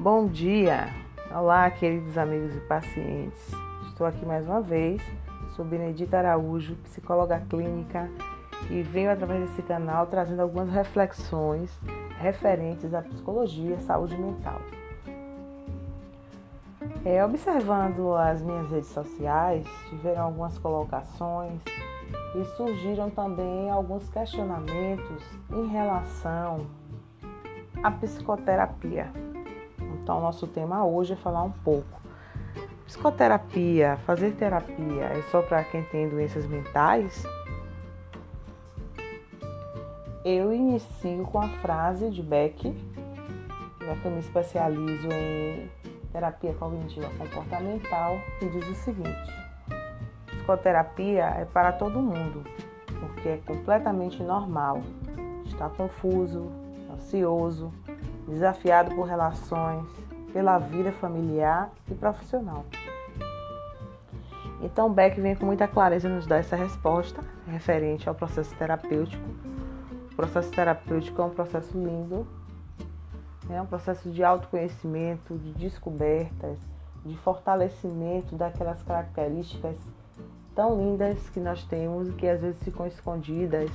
Bom dia! Olá, queridos amigos e pacientes. Estou aqui mais uma vez. Sou Benedita Araújo, psicóloga clínica, e venho através desse canal trazendo algumas reflexões referentes à psicologia e saúde mental. É, observando as minhas redes sociais, tiveram algumas colocações e surgiram também alguns questionamentos em relação à psicoterapia. Então, nosso tema hoje é falar um pouco. Psicoterapia, fazer terapia é só para quem tem doenças mentais? Eu inicio com a frase de Beck, já que eu me especializo em terapia cognitiva comportamental, que diz o seguinte: psicoterapia é para todo mundo, porque é completamente normal estar confuso, ansioso, desafiado por relações, pela vida familiar e profissional. Então, Beck vem com muita clareza nos dar essa resposta referente ao processo terapêutico. O processo terapêutico é um processo lindo, é um processo de autoconhecimento, de descobertas, de fortalecimento daquelas características tão lindas que nós temos e que às vezes ficam escondidas.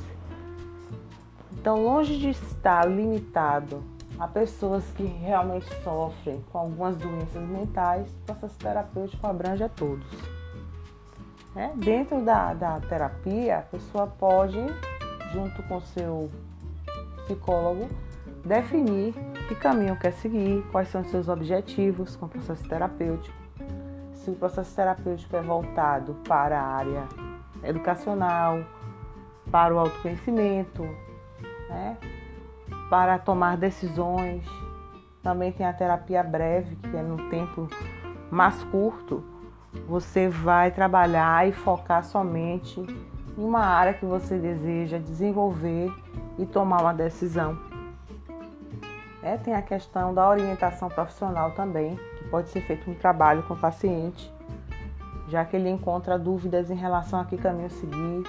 Então, longe de estar limitado a pessoas que realmente sofrem com algumas doenças mentais, o processo terapêutico abrange a todos. É, dentro da, da terapia, a pessoa pode, junto com seu psicólogo, definir que caminho quer seguir, quais são os seus objetivos com o processo terapêutico. Se o processo terapêutico é voltado para a área educacional, para o autoconhecimento, né? Para tomar decisões. Também tem a terapia breve, que é no tempo mais curto. Você vai trabalhar e focar somente em uma área que você deseja desenvolver e tomar uma decisão. É, tem a questão da orientação profissional também, que pode ser feito um trabalho com o paciente, já que ele encontra dúvidas em relação a que caminho seguir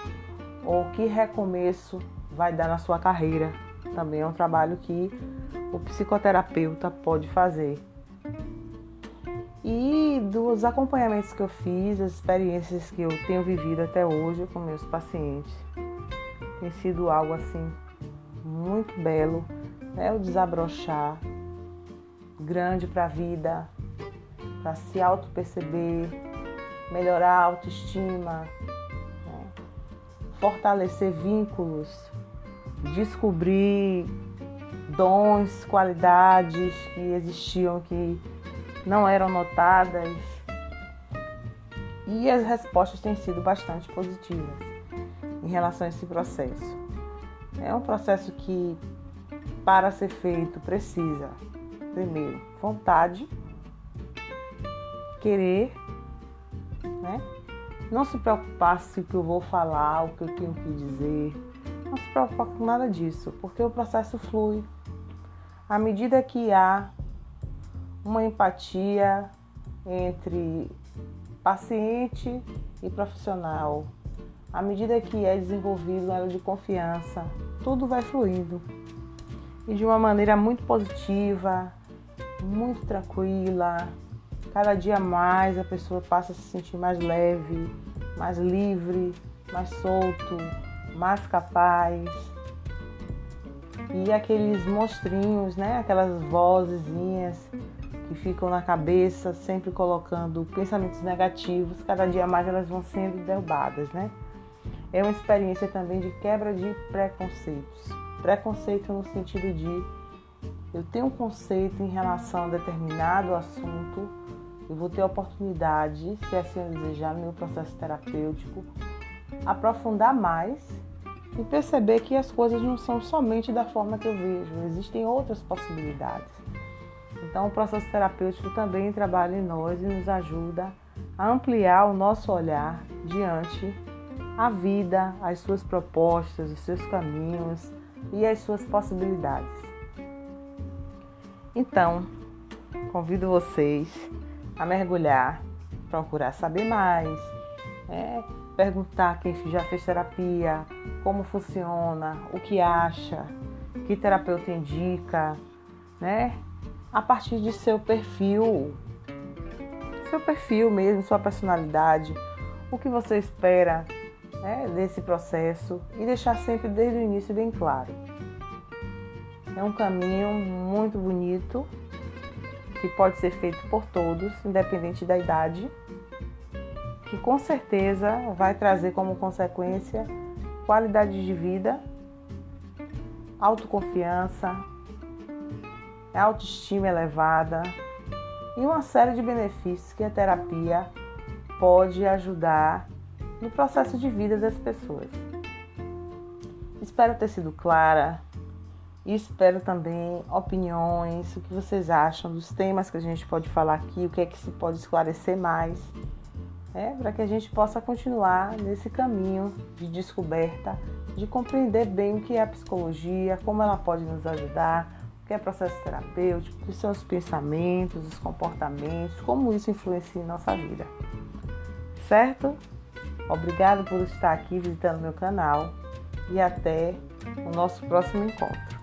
ou que recomeço vai dar na sua carreira. Também é um trabalho que o psicoterapeuta pode fazer. E dos acompanhamentos que eu fiz, as experiências que eu tenho vivido até hoje com meus pacientes, tem sido algo assim muito belo, né? O desabrochar grande para a vida, para se auto-perceber, melhorar a autoestima, né? fortalecer vínculos descobrir dons, qualidades que existiam que não eram notadas. E as respostas têm sido bastante positivas em relação a esse processo. É um processo que, para ser feito, precisa, primeiro, vontade, querer, né? Não se preocupar se o que eu vou falar, o que eu tenho que dizer, não se preocupa com nada disso, porque o processo flui. À medida que há uma empatia entre paciente e profissional, à medida que é desenvolvido um elo de confiança, tudo vai fluindo. E de uma maneira muito positiva, muito tranquila. Cada dia mais a pessoa passa a se sentir mais leve, mais livre, mais solto, mais capaz. E aqueles monstrinhos, né? Aquelas vozezinhas que ficam na cabeça, sempre colocando pensamentos negativos, cada dia mais elas vão sendo derrubadas, né? É uma experiência também de quebra de preconceitos. Preconceito no sentido de eu tenho um conceito em relação a determinado assunto, eu vou ter a oportunidade, se assim eu desejar, no meu processo terapêutico, aprofundar mais e perceber que as coisas não são somente da forma que eu vejo, existem outras possibilidades. Então, o processo terapêutico também trabalha em nós e nos ajuda a ampliar o nosso olhar diante a vida, as suas propostas, os seus caminhos e as suas possibilidades. Então, convido vocês a mergulhar, procurar saber mais, né? Perguntar quem já fez terapia, como funciona, o que acha, que terapeuta indica, né? a partir de seu perfil, seu perfil mesmo, sua personalidade, o que você espera né, desse processo e deixar sempre desde o início bem claro. É um caminho muito bonito que pode ser feito por todos, independente da idade, que com certeza vai trazer como consequência qualidade de vida, autoconfiança, autoestima elevada e uma série de benefícios que a terapia pode ajudar no processo de vida das pessoas. Espero ter sido clara e espero também opiniões, o que vocês acham dos temas que a gente pode falar aqui, o que é que se pode esclarecer mais, é, para que a gente possa continuar nesse caminho de descoberta, de compreender bem o que é a psicologia, como ela pode nos ajudar, o que é processo terapêutico, o que são os pensamentos, os comportamentos, como isso influencia em nossa vida. Certo? Obrigado por estar aqui visitando meu canal e até o nosso próximo encontro.